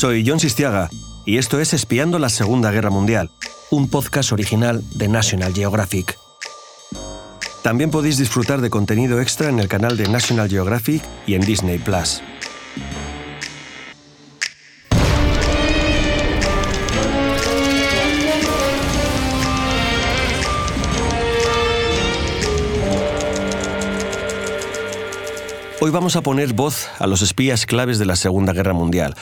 Soy John Sistiaga y esto es Espiando la Segunda Guerra Mundial, un podcast original de National Geographic. También podéis disfrutar de contenido extra en el canal de National Geographic y en Disney Plus. Hoy vamos a poner voz a los espías claves de la Segunda Guerra Mundial.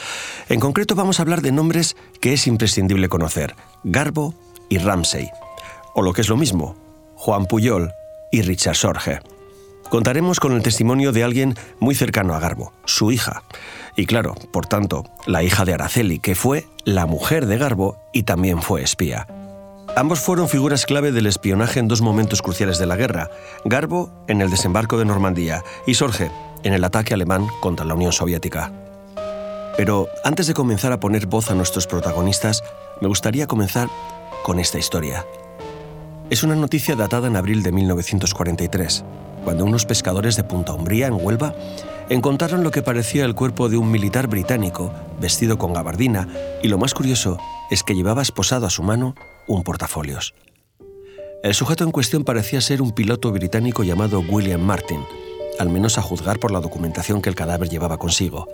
En concreto vamos a hablar de nombres que es imprescindible conocer, Garbo y Ramsey. O lo que es lo mismo, Juan Puyol y Richard Sorge. Contaremos con el testimonio de alguien muy cercano a Garbo, su hija. Y claro, por tanto, la hija de Araceli, que fue la mujer de Garbo y también fue espía. Ambos fueron figuras clave del espionaje en dos momentos cruciales de la guerra, Garbo en el desembarco de Normandía y Sorge en el ataque alemán contra la Unión Soviética. Pero antes de comenzar a poner voz a nuestros protagonistas, me gustaría comenzar con esta historia. Es una noticia datada en abril de 1943, cuando unos pescadores de Punta Umbría, en Huelva, encontraron lo que parecía el cuerpo de un militar británico vestido con gabardina y lo más curioso es que llevaba esposado a su mano un portafolios. El sujeto en cuestión parecía ser un piloto británico llamado William Martin, al menos a juzgar por la documentación que el cadáver llevaba consigo.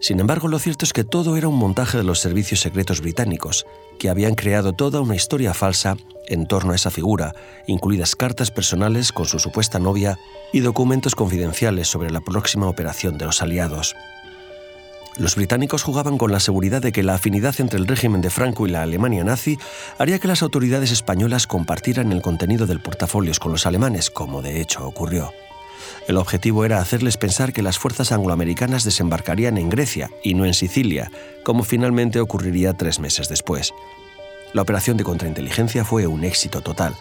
Sin embargo, lo cierto es que todo era un montaje de los servicios secretos británicos, que habían creado toda una historia falsa en torno a esa figura, incluidas cartas personales con su supuesta novia y documentos confidenciales sobre la próxima operación de los aliados. Los británicos jugaban con la seguridad de que la afinidad entre el régimen de Franco y la Alemania nazi haría que las autoridades españolas compartieran el contenido del portafolios con los alemanes, como de hecho ocurrió. El objetivo era hacerles pensar que las fuerzas angloamericanas desembarcarían en Grecia y no en Sicilia, como finalmente ocurriría tres meses después. La operación de contrainteligencia fue un éxito total,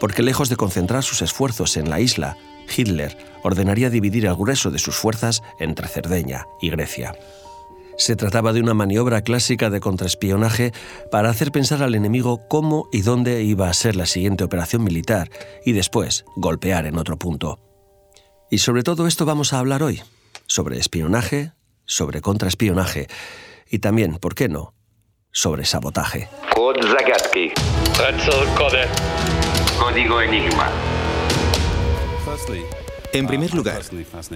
porque lejos de concentrar sus esfuerzos en la isla, Hitler ordenaría dividir el grueso de sus fuerzas entre Cerdeña y Grecia. Se trataba de una maniobra clásica de contraespionaje para hacer pensar al enemigo cómo y dónde iba a ser la siguiente operación militar y después golpear en otro punto. Y sobre todo esto vamos a hablar hoy, sobre espionaje, sobre contraespionaje y también, ¿por qué no?, sobre sabotaje. Código Enigma. En primer lugar,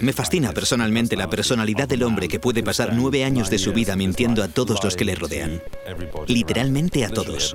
me fascina personalmente la personalidad del hombre que puede pasar nueve años de su vida mintiendo a todos los que le rodean. Literalmente a todos.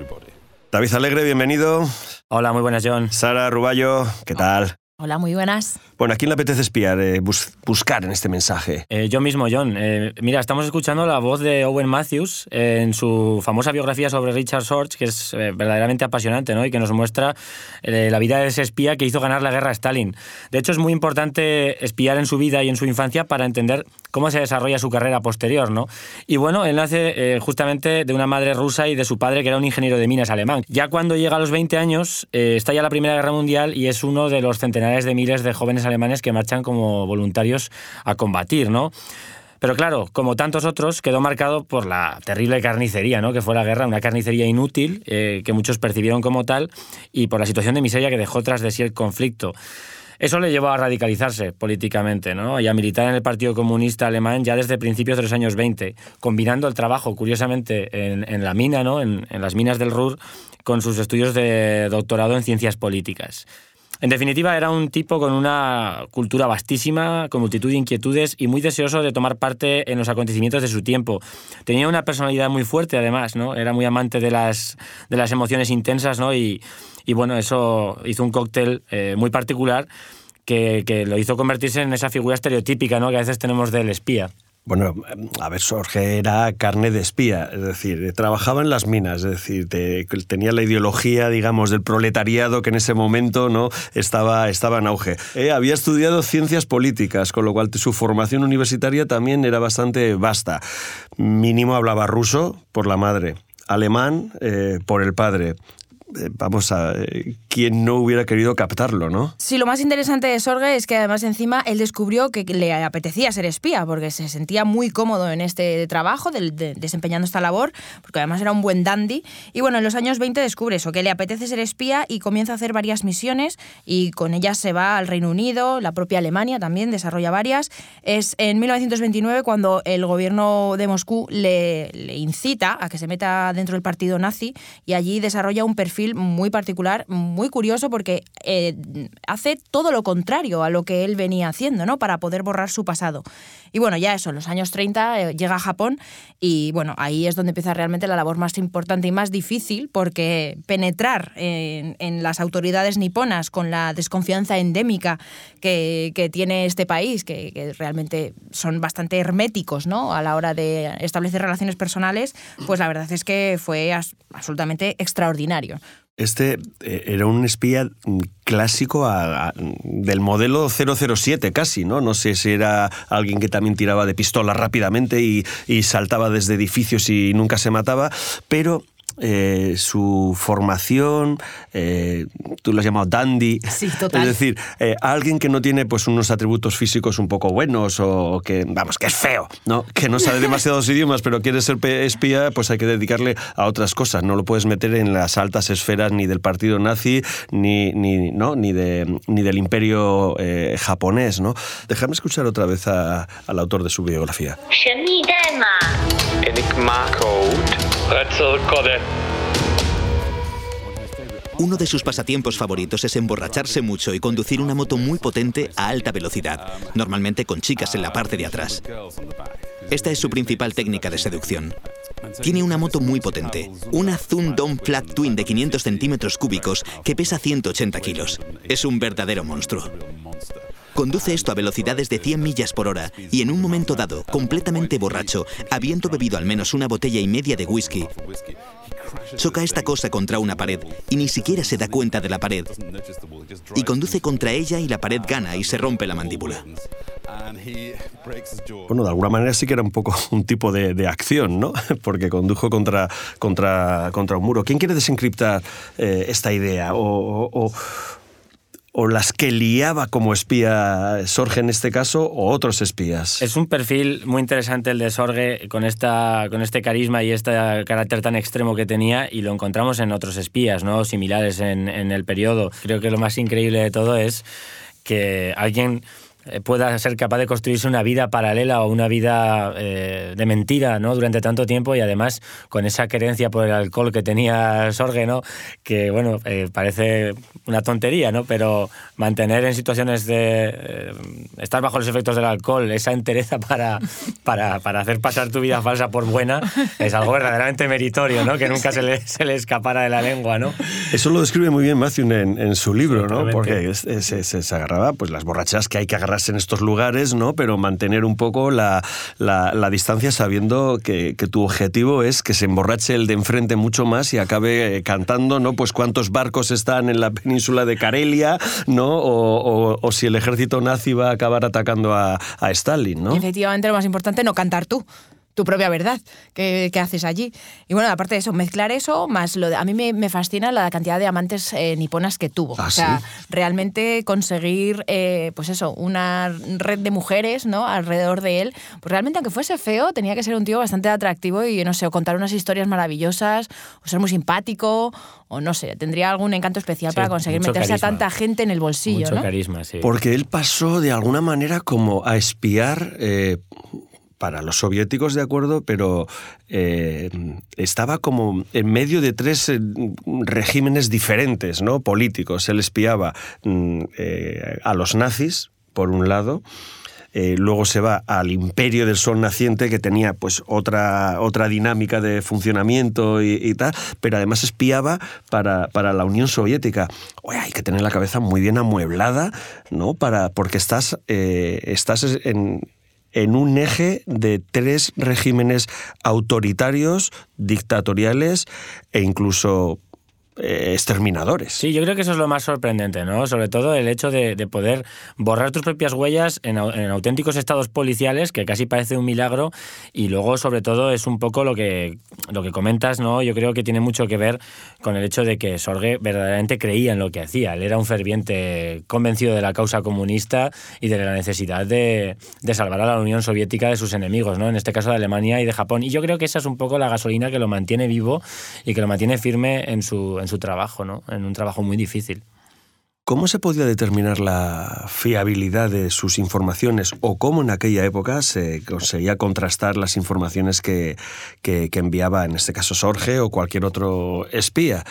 David Alegre, bienvenido. Hola, muy buenas, John. Sara Ruballo, ¿qué tal? Hola, muy buenas. Bueno, ¿a quién le apetece espiar, eh, bus- buscar en este mensaje? Eh, yo mismo, John. Eh, mira, estamos escuchando la voz de Owen Matthews eh, en su famosa biografía sobre Richard Sorge, que es eh, verdaderamente apasionante, ¿no? Y que nos muestra eh, la vida de ese espía que hizo ganar la guerra a Stalin. De hecho, es muy importante espiar en su vida y en su infancia para entender cómo se desarrolla su carrera posterior, ¿no? Y bueno, él nace eh, justamente de una madre rusa y de su padre, que era un ingeniero de minas alemán. Ya cuando llega a los 20 años, eh, estalla la Primera Guerra Mundial y es uno de los centenares de miles de jóvenes alemanes que marchan como voluntarios a combatir, ¿no? Pero claro, como tantos otros, quedó marcado por la terrible carnicería, ¿no? que fue la guerra, una carnicería inútil eh, que muchos percibieron como tal, y por la situación de miseria que dejó tras de sí el conflicto. Eso le llevó a radicalizarse políticamente ¿no? y a militar en el Partido Comunista Alemán ya desde principios de los años 20, combinando el trabajo, curiosamente, en, la mina, ¿no? en las minas del Ruhr, con sus estudios de doctorado en ciencias políticas. En definitiva, era un tipo con una cultura vastísima, con multitud de inquietudes y muy deseoso de tomar parte en los acontecimientos de su tiempo. Tenía una personalidad muy fuerte, además, ¿no? Era muy amante de las, de las emociones intensas, ¿no? Y, bueno, eso hizo un cóctel eh, muy particular que, que lo hizo convertirse en esa figura estereotípica, ¿no? Que a veces tenemos del espía. Bueno, a ver, Sorge era carne de espía, es decir, trabajaba en las minas, es decir, te- tenía la ideología, digamos, del proletariado que en ese momento no estaba, estaba en auge. Eh, había estudiado ciencias políticas, con lo cual su formación universitaria también era bastante vasta. Mínimo hablaba ruso por la madre, alemán eh, por el padre, vamos a, eh, ¿quién no hubiera querido captarlo, no? Sí, lo más interesante de Sorge es que además encima él descubrió que le apetecía ser espía, porque se sentía muy cómodo en este trabajo, desempeñando esta labor, porque además era un buen dandy. Y bueno, en los años 20 descubre eso, que le apetece ser espía y comienza a hacer varias misiones y con ellas se va al Reino Unido, la propia Alemania también desarrolla varias. Es en 1929 cuando el gobierno de Moscú le, le incita a que se meta dentro del partido nazi y allí desarrolla un perfil muy particular, muy curioso, porque eh, hace todo lo contrario a lo que él venía haciendo, ¿no? Para poder borrar su pasado. Y bueno, ya eso, en los años 30 eh, llega a Japón y bueno, ahí es donde empieza realmente la labor más importante y más difícil, porque penetrar en, las autoridades niponas con la desconfianza endémica que, tiene este país, que, que, realmente son bastante herméticos, ¿no? A la hora de establecer relaciones personales, pues la verdad es que fue absolutamente extraordinario. Este eh, era un espía clásico del modelo 007 casi, ¿no? No sé si era alguien que también tiraba de pistola rápidamente y, y saltaba desde edificios y nunca se mataba, pero eh, su formación, eh, tú lo has llamado dandy, sí, total. es decir, eh, alguien que no tiene pues unos atributos físicos un poco buenos o que, vamos, que es feo, ¿no? que no sabe demasiados idiomas pero quiere ser espía, pues hay que dedicarle a otras cosas, no lo puedes meter en las altas esferas ni del partido nazi ni, ni, ¿no? ni, de, ni del imperio japonés. ¿no? Déjame escuchar otra vez al autor de su biografía. Enigma Code. Uno de sus pasatiempos favoritos es emborracharse mucho y conducir una moto muy potente a alta velocidad, normalmente con chicas en la parte de atrás. Esta es su principal técnica de seducción. Tiene una moto muy potente, una Zoom Dome Flat Twin de 500 centímetros cúbicos que pesa 180 kilos. Es un verdadero monstruo. Conduce esto a velocidades de 100 millas por hora y en un momento dado, completamente borracho, habiendo bebido al menos una botella y media de whisky, choca esta cosa contra una pared y ni siquiera se da cuenta de la pared. Y conduce contra ella y la pared gana y se rompe la mandíbula. Bueno, de alguna manera sí que era un poco un tipo de, acción, ¿no? Porque condujo contra, contra, contra un muro. ¿Quién quiere desencriptar eh, esta idea? o o las que liaba como espía Sorge en este caso o otros espías. Es un perfil muy interesante el de Sorge con, esta, con este carisma y este carácter tan extremo que tenía y lo encontramos en otros espías ¿no? similares en, en el periodo. Creo que lo más increíble de todo es que alguien pueda ser capaz de construirse una vida paralela o una vida eh, de mentira ¿no? durante tanto tiempo y además con esa querencia por el alcohol que tenía Sorge, ¿no? que bueno, eh, parece una tontería, ¿no? pero mantener en situaciones de estar bajo los efectos del alcohol esa entereza para, para, para, hacer pasar tu vida falsa por buena es algo verdaderamente meritorio, ¿no? que nunca se le, se le escapara de la lengua. ¿no? Eso lo describe muy bien Matthew en, en su libro, ¿no? porque se, se, agarraba pues, las borrachas que hay que agarrar en estos lugares, ¿no? Pero mantener un poco la, la, distancia sabiendo que, que, tu objetivo es que se emborrache el de enfrente mucho más y acabe cantando, ¿no? Pues cuántos barcos están en la península de Karelia, ¿no? O, o, si el ejército nazi va a acabar atacando a, a Stalin, ¿no? Efectivamente, lo más importante, no cantar tú tu propia verdad que, haces allí. Y bueno, aparte de eso, mezclar eso, más lo de, a mí me, fascina la cantidad de amantes eh, niponas que tuvo. ¿Ah, o sea, realmente conseguir, eh, pues eso, una red de mujeres, ¿no? Alrededor de él. Pues realmente, aunque fuese feo, tenía que ser un tío bastante atractivo y, no sé, o contar unas historias maravillosas, o ser muy simpático, o no sé, tendría algún encanto especial para conseguir meterse a tanta gente en el bolsillo, mucho carisma, sí. Porque él pasó de alguna manera como a espiar eh, para los soviéticos, de acuerdo, pero eh, estaba como en medio de tres eh, regímenes diferentes, ¿no? Políticos. Él espiaba mm, eh, a los nazis, por un lado, luego se va al imperio del sol naciente que tenía pues otra, otra dinámica de funcionamiento y, tal, pero además espiaba para, para la Unión Soviética. Oye, hay que tener la cabeza muy bien amueblada, ¿no? Para, porque estás, estás en, en un eje de tres regímenes autoritarios, dictatoriales e incluso eh, exterminadores. Sí, yo creo que eso es lo más sorprendente, ¿no? Sobre todo el hecho de, poder borrar tus propias huellas en, auténticos estados policiales, que casi parece un milagro, y luego, sobre todo, es un poco lo que, lo que comentas, ¿no? Yo creo que tiene mucho que ver con el hecho de que Sorge verdaderamente creía en lo que hacía. Él era un ferviente convencido de la causa comunista y de la necesidad de, de salvar a la Unión Soviética de sus enemigos, ¿no? En este caso de Alemania y de Japón. Y yo creo que esa es un poco la gasolina que lo mantiene vivo y que lo mantiene firme en su en su trabajo, ¿no? en un trabajo muy difícil. ¿Cómo se podía determinar la fiabilidad de sus informaciones o cómo en aquella época se conseguía contrastar las informaciones que, que, que enviaba, en este caso Sorge o cualquier otro espía?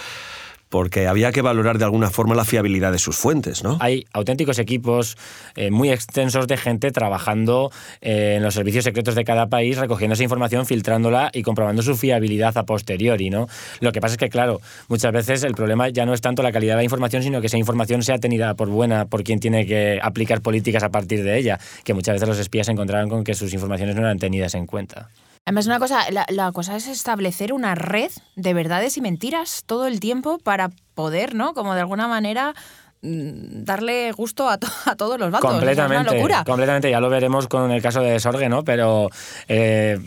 Porque había que valorar de alguna forma la fiabilidad de sus fuentes, ¿no? Hay auténticos equipos eh, muy extensos de gente trabajando eh, en los servicios secretos de cada país, recogiendo esa información, filtrándola y comprobando su fiabilidad a posteriori, ¿no? Lo que pasa es que, claro, muchas veces el problema ya no es tanto la calidad de la información, sino que esa información sea tenida por buena por quien tiene que aplicar políticas a partir de ella, que muchas veces los espías se encontraban con que sus informaciones no eran tenidas en cuenta. Además, una cosa, la, cosa es establecer una red de verdades y mentiras todo el tiempo para poder, ¿no? Como de alguna manera mm, darle gusto a, todos los bandos. Completamente. Es una locura. Completamente, ya lo veremos con el caso de Sorge, ¿no? Pero eh,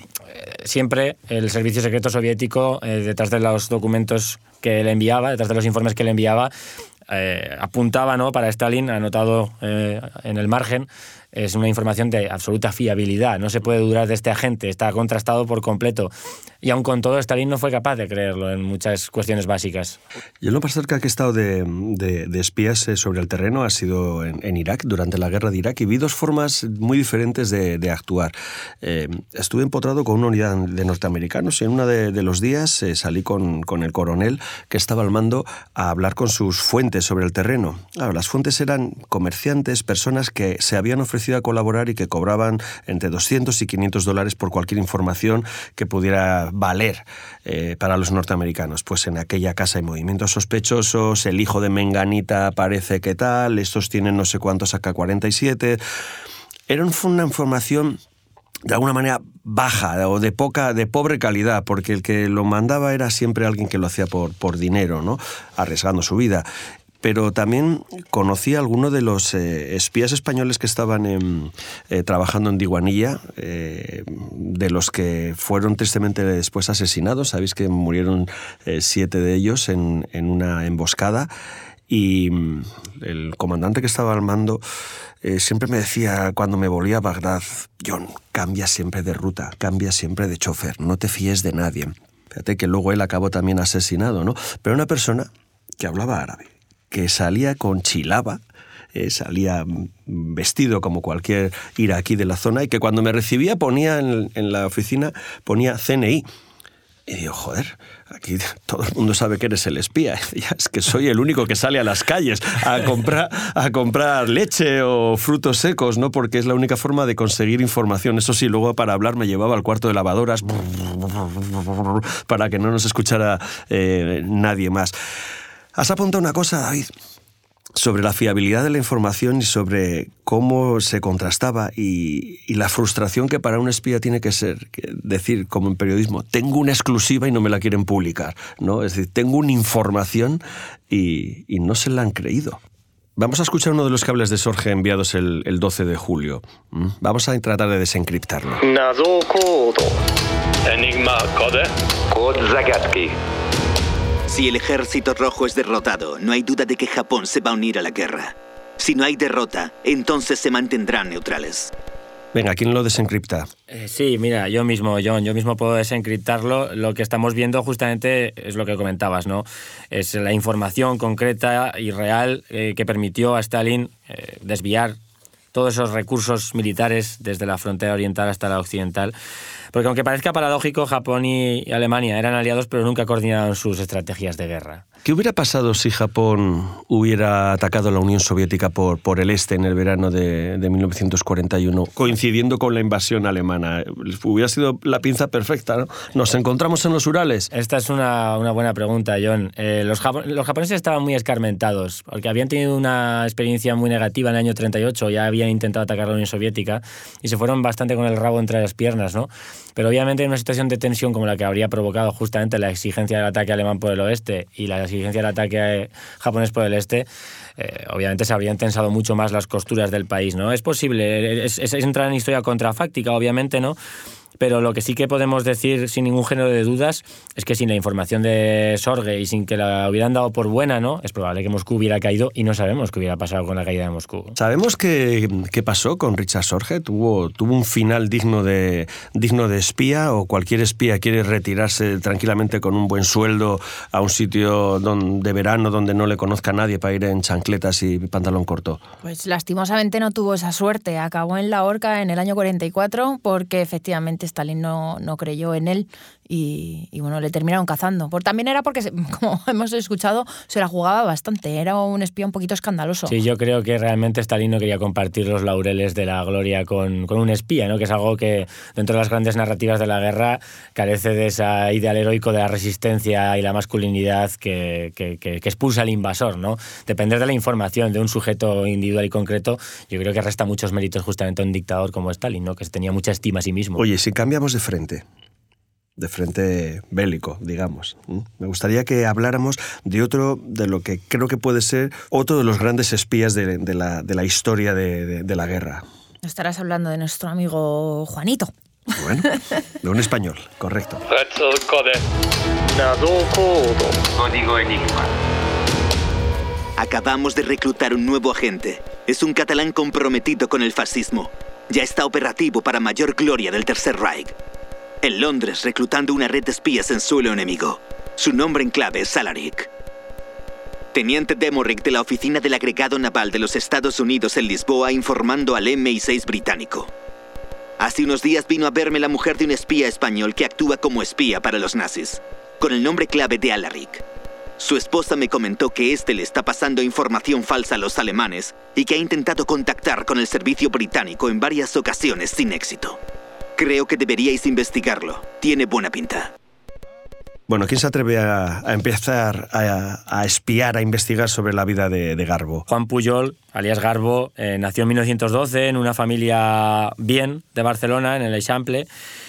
siempre el servicio secreto soviético, eh, detrás de los documentos que le enviaba, detrás de los informes que le enviaba, eh, apuntaba ¿no? para Stalin, anotado en el margen, es una información de absoluta fiabilidad, no se puede dudar de este agente, está contrastado por completo. Y aun con todo, Stalin no fue capaz de creerlo en muchas cuestiones básicas. Y lo más cerca que he estado de, de, espías eh, sobre el terreno ha sido en, Irak, durante la guerra de Irak, y vi dos formas muy diferentes de, de actuar. Eh, estuve empotrado con una unidad de norteamericanos y en uno de, los días eh, salí con, con, el coronel que estaba al mando a hablar con sus fuentes sobre el terreno. las fuentes eran comerciantes, personas que se habían ofrecido a colaborar y que cobraban entre 200 y 500 dólares por cualquier información que pudiera valer eh, para los norteamericanos. Pues en aquella casa hay movimientos sospechosos, el hijo de Menganita parece que tal, estos tienen no sé cuántos AK-47. Era una información de alguna manera baja o de poca de pobre calidad porque el que lo mandaba era siempre alguien que lo hacía por, por dinero no arriesgando su vida pero también conocí a algunos de los eh, espías españoles que estaban eh, trabajando en Diguanilla, eh, de los que fueron tristemente después asesinados. Sabéis que murieron siete de ellos en, en, una emboscada. Y mm, el comandante que estaba al mando siempre me decía cuando me volvía a Bagdad, John, cambia siempre de ruta, cambia siempre de chofer, no te fíes de nadie. Fíjate que luego él acabó también asesinado, ¿no? Pero una persona que hablaba árabe, que salía con chilaba, eh, salía vestido como cualquier iraquí de la zona y que cuando me recibía ponía en, la oficina, ponía CNI. Y digo, joder, aquí todo el mundo sabe que eres el espía. Es que soy el único que sale a las calles a comprar, a comprar leche o frutos secos, ¿no? Porque es la única forma de conseguir información. Eso sí, luego para hablar me llevaba al cuarto de lavadoras para que no nos escuchara eh, nadie más. Has apuntado una cosa, David, sobre la fiabilidad de la información y sobre cómo se contrastaba y, la frustración que para un espía tiene que ser decir, como en periodismo, tengo una exclusiva y no me la quieren publicar. ¿no? Es decir, tengo una información y, no se la han creído. Vamos a escuchar uno de los cables de Sorge enviados el, 12 de julio. ¿Mm? Vamos a tratar de desencriptarlo. Enigma Code. Code Zagadki. Si el ejército rojo es derrotado, no hay duda de que Japón se va a unir a la guerra. Si no hay derrota, entonces se mantendrán neutrales. Venga, ¿quién lo desencripta? Eh, sí, mira, yo mismo, John, yo mismo puedo desencriptarlo. Lo que estamos viendo justamente es lo que comentabas, ¿no? Es la información concreta y real eh, que permitió a Stalin eh, desviar todos esos recursos militares desde la frontera oriental hasta la occidental porque aunque parezca paradójico, Japón y Alemania eran aliados, pero nunca coordinaron sus estrategias de guerra. ¿Qué hubiera pasado si Japón hubiera atacado a la Unión Soviética por, por el este en el verano de, 1941, coincidiendo con la invasión alemana? Hubiera sido la pinza perfecta, ¿no? Nos encontramos en los Urales. Esta es una, una buena pregunta, John. Eh, los, los, japoneses estaban muy escarmentados, porque habían tenido una experiencia muy negativa en el año 38, ya habían intentado atacar a la Unión Soviética y se fueron bastante con el rabo entre las piernas, ¿no? Pero obviamente en una situación de tensión como la que habría provocado justamente la exigencia del ataque alemán por el oeste y la exigencia del ataque eh, japonés por el este, eh, obviamente se habrían tensado mucho más las costuras del país, ¿no? Es posible, es, es entrar en historia contrafáctica, obviamente, ¿no? Pero lo que sí que podemos decir sin ningún género de dudas es que sin la información de Sorge y sin que la hubieran dado por buena, ¿no? Es probable que Moscú hubiera caído y no sabemos qué hubiera pasado con la caída de Moscú. ¿Sabemos qué, qué pasó con Richard Sorge? ¿Tuvo, ¿Tuvo un final digno de, digno de espía o cualquier espía quiere retirarse tranquilamente con un buen sueldo a un sitio donde, de verano donde no le conozca a nadie para ir en chancletas y pantalón corto? Pues lastimosamente no tuvo esa suerte. Acabó en la horca en el año 44 porque efectivamente Stalin no, no creyó en él y, bueno, le terminaron cazando. Por, también era porque, como hemos escuchado, se la jugaba bastante. Era un espía un poquito escandaloso. Sí, yo creo que realmente Stalin no quería compartir los laureles de la gloria con, con un espía, ¿no? que es algo que dentro de las grandes narrativas de la guerra carece de ese ideal heroico de la resistencia y la masculinidad que, que, que, expulsa al invasor. ¿no? Depender de la información de un sujeto individual y concreto, yo creo que resta muchos méritos justamente a un dictador como Stalin, ¿no? que tenía mucha estima a sí mismo. Oye, si cambiamos de frente, de frente bélico, digamos. Me gustaría que habláramos de otro, de lo que creo que puede ser otro de los grandes espías de, la, de la, historia de, de, la guerra. Estarás hablando de nuestro amigo Juanito. Bueno, de un español, correcto. Código Enigma. Acabamos de reclutar un nuevo agente. Es un catalán comprometido con el fascismo. Ya está operativo para mayor gloria del Tercer Reich en Londres reclutando una red de espías en suelo enemigo. Su nombre en clave es Salaric. Teniente Demorick de la Oficina del Agregado Naval de los Estados Unidos en Lisboa informando al MI6 británico. Hace unos días vino a verme la mujer de un espía español que actúa como espía para los nazis, con el nombre clave de Alaric. Su esposa me comentó que este le está pasando información falsa a los alemanes y que ha intentado contactar con el servicio británico en varias ocasiones sin éxito. Creo que deberíais investigarlo. Tiene buena pinta. Bueno, ¿quién se atreve a, empezar a, espiar, a investigar sobre la vida de, Garbo? Juan Puyol, alias Garbo, eh, nació en 1912 en una familia bien de Barcelona, en el Eixample.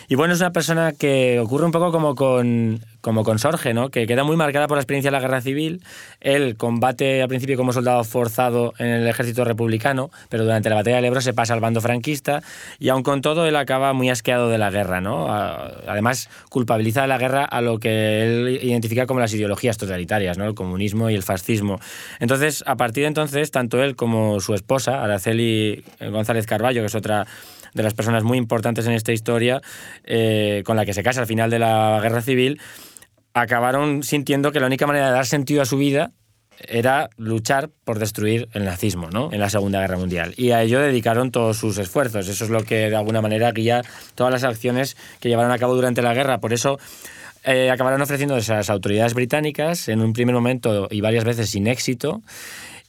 Y bueno, es una persona que ocurre un poco como con, como con Sorge, ¿no? que queda muy marcada por la experiencia de la guerra civil. Él combate al principio como soldado forzado en el ejército republicano, pero durante la batalla del Ebro se pasa al bando franquista y aun con todo él acaba muy asqueado de la guerra. ¿no? Además, culpabiliza de la guerra a lo que él identifica como las ideologías totalitarias, ¿no? el comunismo y el fascismo. Entonces, a partir de entonces, tanto él como su esposa, Araceli González Carballo, que es otra de las personas muy importantes en esta historia, eh, con la que se casa al final de la guerra civil, acabaron sintiendo que la única manera de dar sentido a su vida era luchar por destruir el nazismo ¿no? en la Segunda Guerra Mundial. Y a ello dedicaron todos sus esfuerzos. Eso es lo que de alguna manera guía todas las acciones que llevaron a cabo durante la guerra. Por eso eh, acabaron ofreciendo esas autoridades británicas en un primer momento y varias veces sin éxito.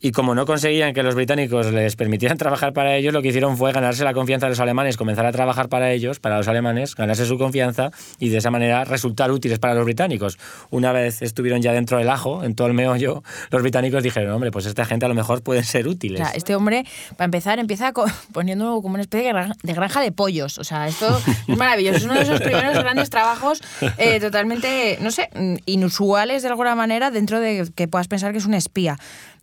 Y como no conseguían que los británicos les permitieran trabajar para ellos, lo que hicieron fue ganarse la confianza de los alemanes, comenzar a trabajar para ellos, para los alemanes, ganarse su confianza y de esa manera resultar útiles para los británicos. Una vez estuvieron ya dentro del ajo, en todo el meollo, los británicos dijeron, hombre, pues esta gente a lo mejor pueden ser útiles. este hombre, para empezar, empieza poniendo como una especie de granja de pollos. O sea, esto es maravilloso. Es uno de esos primeros grandes trabajos eh, totalmente, no sé, inusuales de alguna manera dentro de que puedas pensar que es un espía.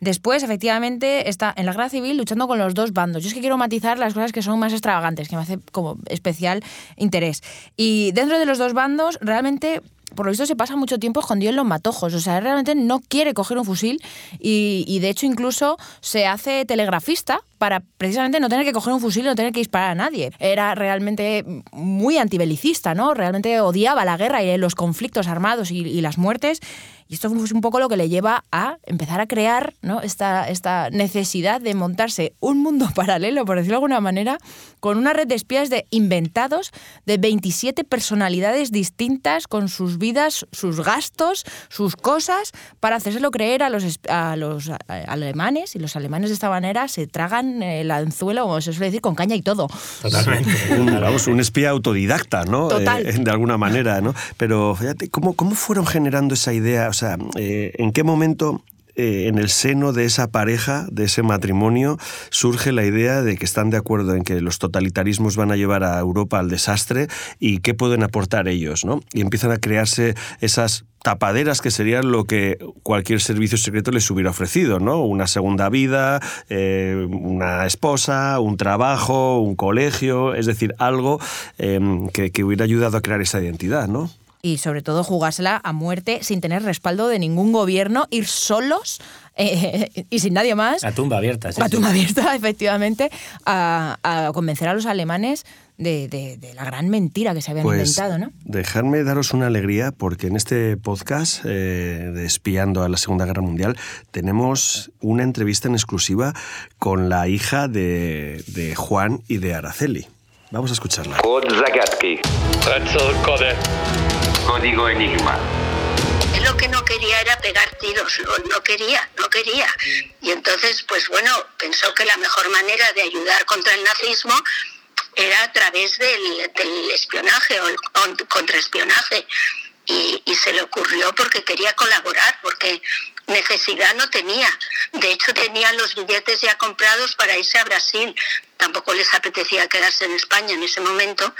Después, efectivamente, está en la guerra civil luchando con los dos bandos. Yo es que quiero matizar las cosas que son más extravagantes, que me hace como especial interés. Y dentro de los dos bandos, realmente por lo visto se pasa mucho tiempo escondido en los matojos. O sea, realmente no quiere coger un fusil y, y, de hecho incluso se hace telegrafista para precisamente no tener que coger un fusil y no tener que disparar a nadie. Era realmente muy antibelicista, ¿no? Realmente odiaba la guerra y los conflictos armados y, y las muertes y esto es un poco lo que le lleva a empezar a crear ¿no? esta, esta necesidad de montarse un mundo paralelo, por decirlo de alguna manera, con una red de espías de inventados de 27 personalidades distintas, con sus vidas, sus gastos, sus cosas, para hacérselo creer a los, a los alemanes. Y los alemanes de esta manera se tragan el anzuelo, como se suele decir, con caña y todo. Totalmente. un, vamos, un espía autodidacta, ¿no? Total. Eh, de alguna manera, ¿no? Pero fíjate, ¿cómo, ¿cómo fueron generando esa idea? O sea, eh, ¿en qué momento eh, en el seno de esa pareja, de ese matrimonio, surge la idea de que están de acuerdo en que los totalitarismos van a llevar a Europa al desastre y qué pueden aportar ellos, ¿no? Y empiezan a crearse esas tapaderas que serían lo que cualquier servicio secreto les hubiera ofrecido, ¿no? Una segunda vida, eh, una esposa, un trabajo, un colegio, es decir, algo em, que, que hubiera ayudado a crear esa identidad, ¿no? Y sobre todo jugársela a muerte sin tener respaldo de ningún gobierno, ir solos eh, y sin nadie más. La tumba abierta, sí. La tumba abierta, efectivamente, a, a, convencer a los alemanes de, de, de, la gran mentira que se habían pues, inventado, ¿no? Dejarme daros una alegría porque en este podcast eh, de Espiando a la Segunda Guerra Mundial tenemos una entrevista en exclusiva con la hija de, de Juan y de Araceli. Vamos a escucharla. Código Enigma. Lo que no quería era pegar tiros, no, quería, no quería. Y entonces, pues bueno, pensó que la mejor manera de ayudar contra el nazismo era a través del, espionaje o el contraespionaje. Y, y, se le ocurrió porque quería colaborar, porque necesidad no tenía. De hecho, tenía los billetes ya comprados para irse a Brasil. Tampoco les apetecía quedarse en España en ese momento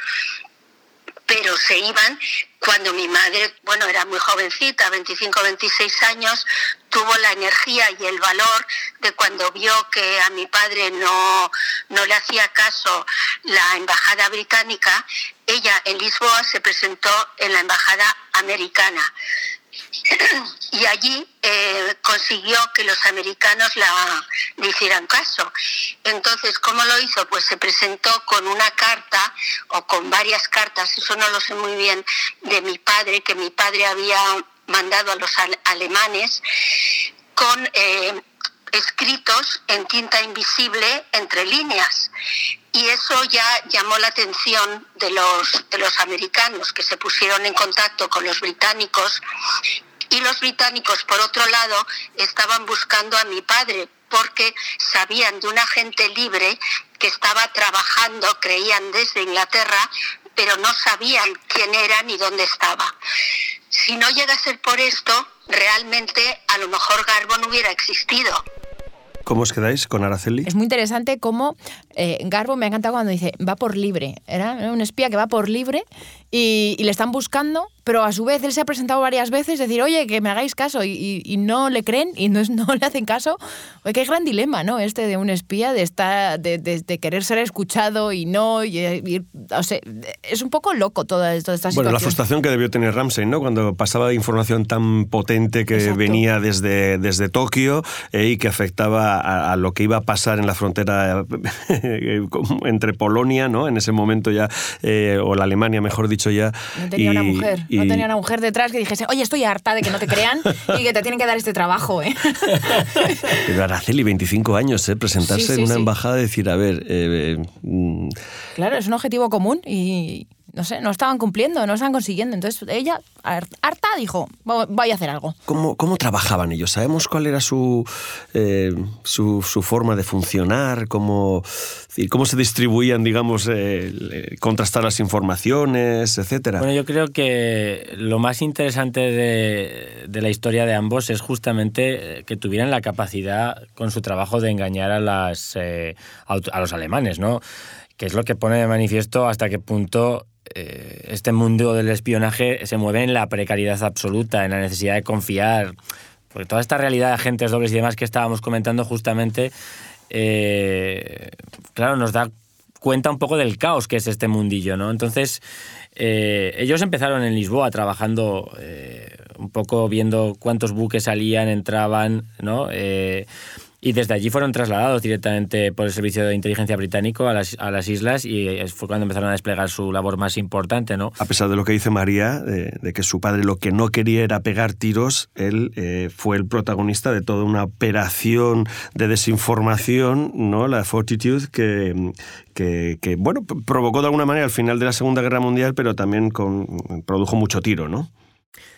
pero se iban cuando mi madre, bueno, era muy jovencita, 25, 26 años, tuvo la energía y el valor de cuando vio que a mi padre no, no le hacía caso la embajada británica, ella en Lisboa se presentó en la embajada americana y allí eh, consiguió que los americanos la, le hicieran caso. Entonces, ¿cómo lo hizo? Pues se presentó con una carta o con varias cartas, eso no lo sé muy bien, de mi padre, que mi padre había mandado a los alemanes, con eh, escritos en tinta invisible entre líneas. Y eso ya llamó la atención de los, de los americanos que se pusieron en contacto con los británicos y los británicos, por otro lado, estaban buscando a mi padre porque sabían de un agente libre que estaba trabajando, creían desde Inglaterra, pero no sabían quién era ni dónde estaba. Si no llega a ser por esto, realmente a lo mejor Garbo no hubiera existido. ¿Cómo os quedáis con Araceli? Es muy interesante cómo eh, Garbo me ha encantado cuando dice va por libre. Era un espía que va por libre y, y, le están buscando, pero a su vez él se ha presentado varias veces, decir, oye, que me hagáis caso y, y, y no le creen y no, no, le hacen caso. Oye, qué gran dilema, ¿no? Este de un espía, de, estar, de, de, de querer ser escuchado y no. o sea, es un poco loco toda, toda esta bueno, situación. Bueno, la frustración que debió tener Ramsey, ¿no? Cuando pasaba información tan potente que Exacto. venía desde, desde Tokio eh, y que afectaba a, a, lo que iba a pasar en la frontera entre Polonia, ¿no? En ese momento ya, eh, o la Alemania, mejor dicho ya. No tenía y, una mujer, y... no tenía una mujer detrás que dijese, oye, estoy harta de que no te crean y que te tienen que dar este trabajo, ¿eh? Pero Araceli, 25 años, ¿eh? Presentarse sí, sí, en una sí. embajada y decir, a ver... Eh, mm... Claro, es un objetivo común y, no sé, no estaban cumpliendo, no estaban consiguiendo. Entonces ella, harta, dijo, voy a hacer algo. ¿Cómo, cómo trabajaban ellos? ¿Sabemos cuál era su, eh, su, su, forma de funcionar? ¿Cómo, cómo se distribuían, digamos, eh, contrastar las informaciones, etcétera? Bueno, yo creo que lo más interesante de, de, la historia de ambos es justamente que tuvieran la capacidad con su trabajo de engañar a, las, eh, a los alemanes, ¿no? que es lo que pone de manifiesto hasta qué punto eh, este mundo del espionaje se mueve en la precariedad absoluta, en la necesidad de confiar. Porque toda esta realidad de agentes dobles y demás que estábamos comentando justamente, eh, claro, nos da cuenta un poco del caos que es este mundillo, ¿no? Entonces, eh, ellos empezaron en Lisboa trabajando eh, un poco viendo cuántos buques salían, entraban, ¿no? Y desde allí fueron trasladados directamente por el Servicio de Inteligencia Británico a las, islas y fue cuando empezaron a desplegar su labor más importante, ¿no? A pesar de lo que dice María, de, que su padre lo que no quería era pegar tiros, él eh, fue el protagonista de toda una operación de desinformación, ¿no? La Fortitude, que, que, que, bueno, provocó de alguna manera el final de la Segunda Guerra Mundial, pero también produjo mucho tiro, ¿no?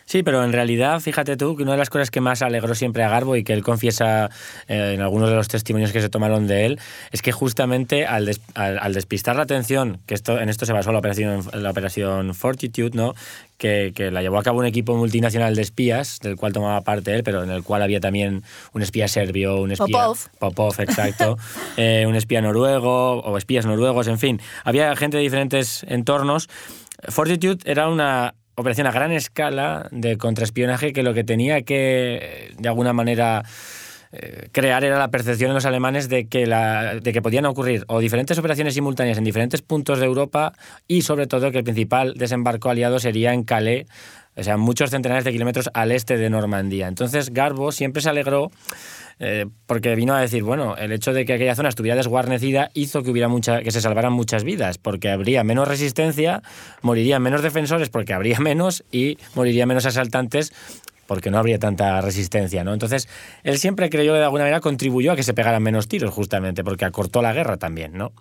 Sí, pero en realidad, fíjate tú que una de las cosas que más alegró siempre a Garbo y que él confiesa eh, en algunos de los testimonios que se tomaron de él, es que justamente al, al, despistar la atención, que esto, en esto se basó la operación, la operación Fortitude, ¿no? Que, que, la llevó a cabo un equipo multinacional de espías, del cual tomaba parte él, pero en el cual había también un espía serbio, un espía... Popov. Popov, exacto. eh, un espía noruego, o espías noruegos, en fin. Había gente de diferentes entornos. Fortitude era una operación a gran escala de contraespionaje que lo que tenía que, de alguna manera, crear era la percepción en los alemanes de que, la, de que podían ocurrir o diferentes operaciones simultáneas en diferentes puntos de Europa y sobre todo que el principal desembarco aliado sería en Calais, o sea, muchos centenares de kilómetros al este de Normandía. Entonces Garbo siempre se alegró eh, porque vino a decir, bueno, el hecho de que aquella zona estuviera desguarnecida hizo que hubiera mucha, que se salvaran muchas vidas, porque habría menos resistencia, morirían menos defensores porque habría menos y morirían menos asaltantes porque no habría tanta resistencia, ¿no? Entonces, él siempre creyó que de alguna manera contribuyó a que se pegaran menos tiros, justamente, porque acortó la guerra también, ¿no?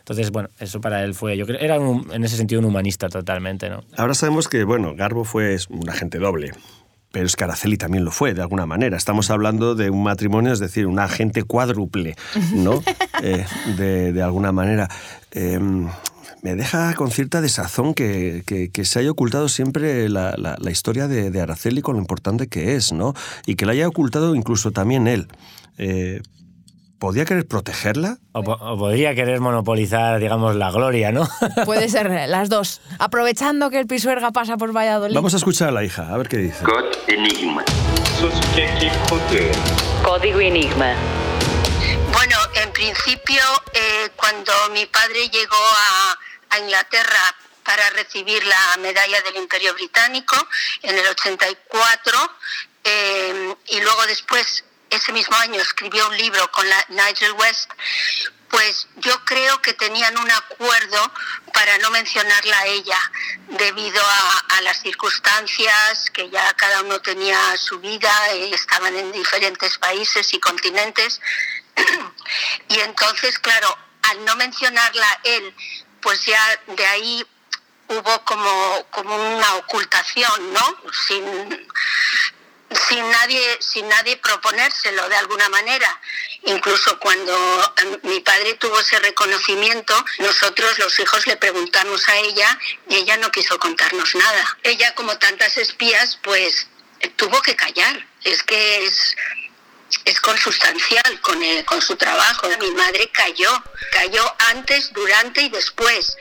Entonces, bueno, eso para él fue, yo creo, era en ese sentido un humanista totalmente, ¿no? Ahora sabemos que, bueno, Garbo fue un agente doble, pero es que Araceli también lo fue, de alguna manera. Estamos hablando de un matrimonio, es decir, un agente cuádruple, ¿no? Eh, de, alguna manera. Em, me deja con cierta desazón que, que, se haya ocultado siempre la, la, historia de, de, Araceli con lo importante que es, ¿no? Y que la haya ocultado incluso también él. Eh, ¿Podría querer protegerla? O, podría querer monopolizar, digamos, la gloria, ¿no? Puede ser las dos. Aprovechando que el Pisuerga pasa por Valladolid. Vamos a escuchar a la hija, a ver qué dice. Enigma. Código Enigma. Bueno, en principio, eh, cuando mi padre llegó a, Inglaterra para recibir la medalla del Imperio Británico en el 84, eh, y luego después ese mismo año escribió un libro con la Nigel West, pues yo creo que tenían un acuerdo para no mencionarla a ella, debido a, las circunstancias que ya cada uno tenía su vida, y estaban en diferentes países y continentes. y entonces, claro, al no mencionarla él, pues ya de ahí hubo como, como una ocultación, ¿no? Sin, sin nadie, sin nadie proponérselo de alguna manera. Incluso cuando em, mi padre tuvo ese reconocimiento, nosotros los hijos le preguntamos a ella y ella no quiso contarnos nada. Ella, como tantas espías, pues tuvo que callar. Es que es, es consustancial con, con su trabajo. Mi madre cayó, cayó antes, durante y después.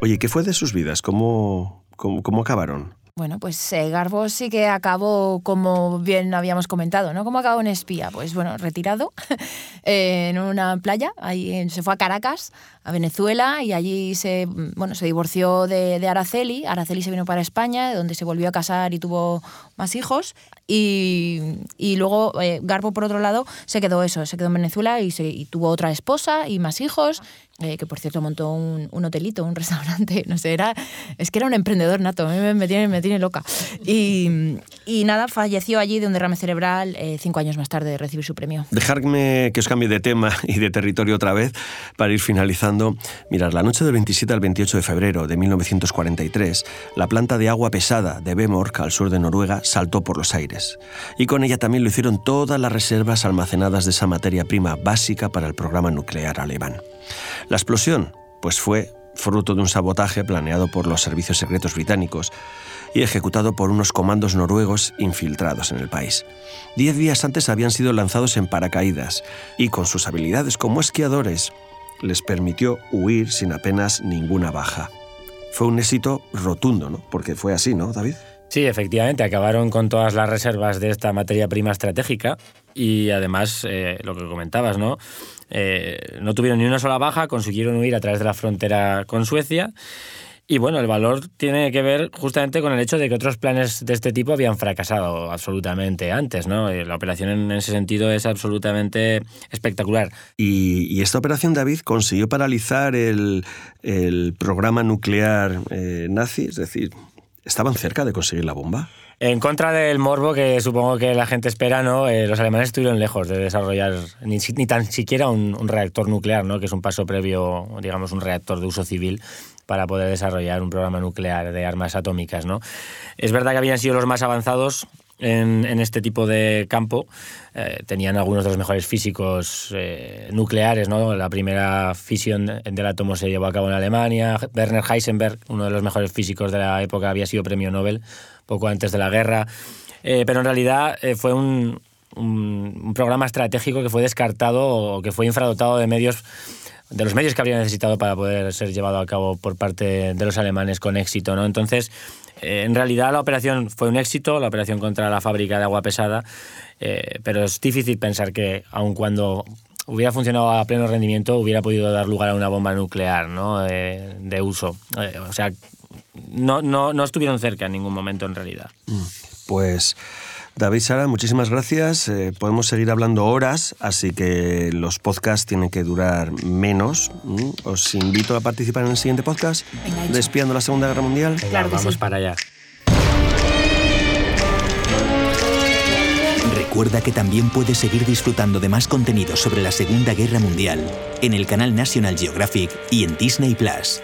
Oye, ¿qué fue de sus vidas? ¿Cómo, cómo, cómo acabaron? Bueno, pues eh, Garbo sí que acabó, como bien habíamos comentado, ¿no? ¿Cómo acabó en espía? Pues bueno, retirado en una playa, ahí se fue a Caracas, a Venezuela, y allí se, bueno, se divorció de, Araceli. Araceli se vino para España, donde se volvió a casar y tuvo más hijos. Y, luego eh, Garbo, por otro lado, se quedó eso, se quedó en Venezuela y, se, y tuvo otra esposa y más hijos. Eh, que por cierto montó un, hotelito, un restaurante, no sé, era, es que era un emprendedor nato, a mí me, tiene, me tiene loca. Y, y, nada, falleció allí de un derrame cerebral eh, cinco años más tarde de recibir su premio. Dejadme que os cambie de tema y de territorio otra vez para ir finalizando. Mirad, la noche del 27 al 28 de febrero de 1943, la planta de agua pesada de Bemork, al sur de Noruega, saltó por los aires. Y con ella también lo hicieron todas las reservas almacenadas de esa materia prima básica para el programa nuclear alemán. La explosión, pues fue fruto de un sabotaje planeado por los servicios secretos británicos y ejecutado por unos comandos noruegos infiltrados en el país. Diez días antes habían sido lanzados en paracaídas y con sus habilidades como esquiadores les permitió huir sin apenas ninguna baja. Fue un éxito rotundo, ¿no? Porque fue así, ¿no, David? Sí, efectivamente, acabaron con todas las reservas de esta materia prima estratégica y además, eh, lo que comentabas, ¿no? Eh, no tuvieron ni una sola baja, consiguieron huir a través de la frontera con Suecia. Y bueno, el valor tiene que ver justamente con el hecho de que otros planes de este tipo habían fracasado absolutamente antes, ¿no? La operación en ese sentido es absolutamente espectacular. Y, esta operación, David, consiguió paralizar el, programa nuclear eh, nazi, es decir, ¿estaban cerca de conseguir la bomba? En contra del morbo que supongo que la gente espera, ¿no? Eh, los alemanes estuvieron lejos de desarrollar ni, tan siquiera un, reactor nuclear, ¿no? que es un paso previo, digamos, un reactor de uso civil. para poder desarrollar un programa nuclear de armas atómicas. ¿no? Es verdad que habían sido los más avanzados en, este tipo de campo. Eh, tenían algunos de los mejores físicos eh, nucleares. ¿no? La primera fisión del átomo se llevó a cabo en Alemania. Werner Heisenberg, uno de los mejores físicos de la época, había sido premio Nobel poco antes de la guerra. Eh, pero en realidad fue un, programa estratégico que fue descartado o que fue infradotado de medios de los medios que habría necesitado para poder ser llevado a cabo por parte de los alemanes con éxito. ¿no? Entonces, eh, en realidad la operación fue un éxito, la operación contra la fábrica de agua pesada, eh, pero es difícil pensar que aun cuando hubiera funcionado a pleno rendimiento hubiera podido dar lugar a una bomba nuclear ¿no? de, uso. Eh, o sea, no, no, no estuvieron cerca en ningún momento en realidad. Mm, pues... David Sara, muchísimas gracias. Eh, podemos seguir hablando horas, así que los podcasts tienen que durar menos. Os invito a participar en el siguiente podcast, Despiando la Segunda Guerra Mundial. claro, vamos para allá. Recuerda que también puedes seguir disfrutando de más contenido sobre la Segunda Guerra Mundial en el canal National Geographic y en Disney Plus.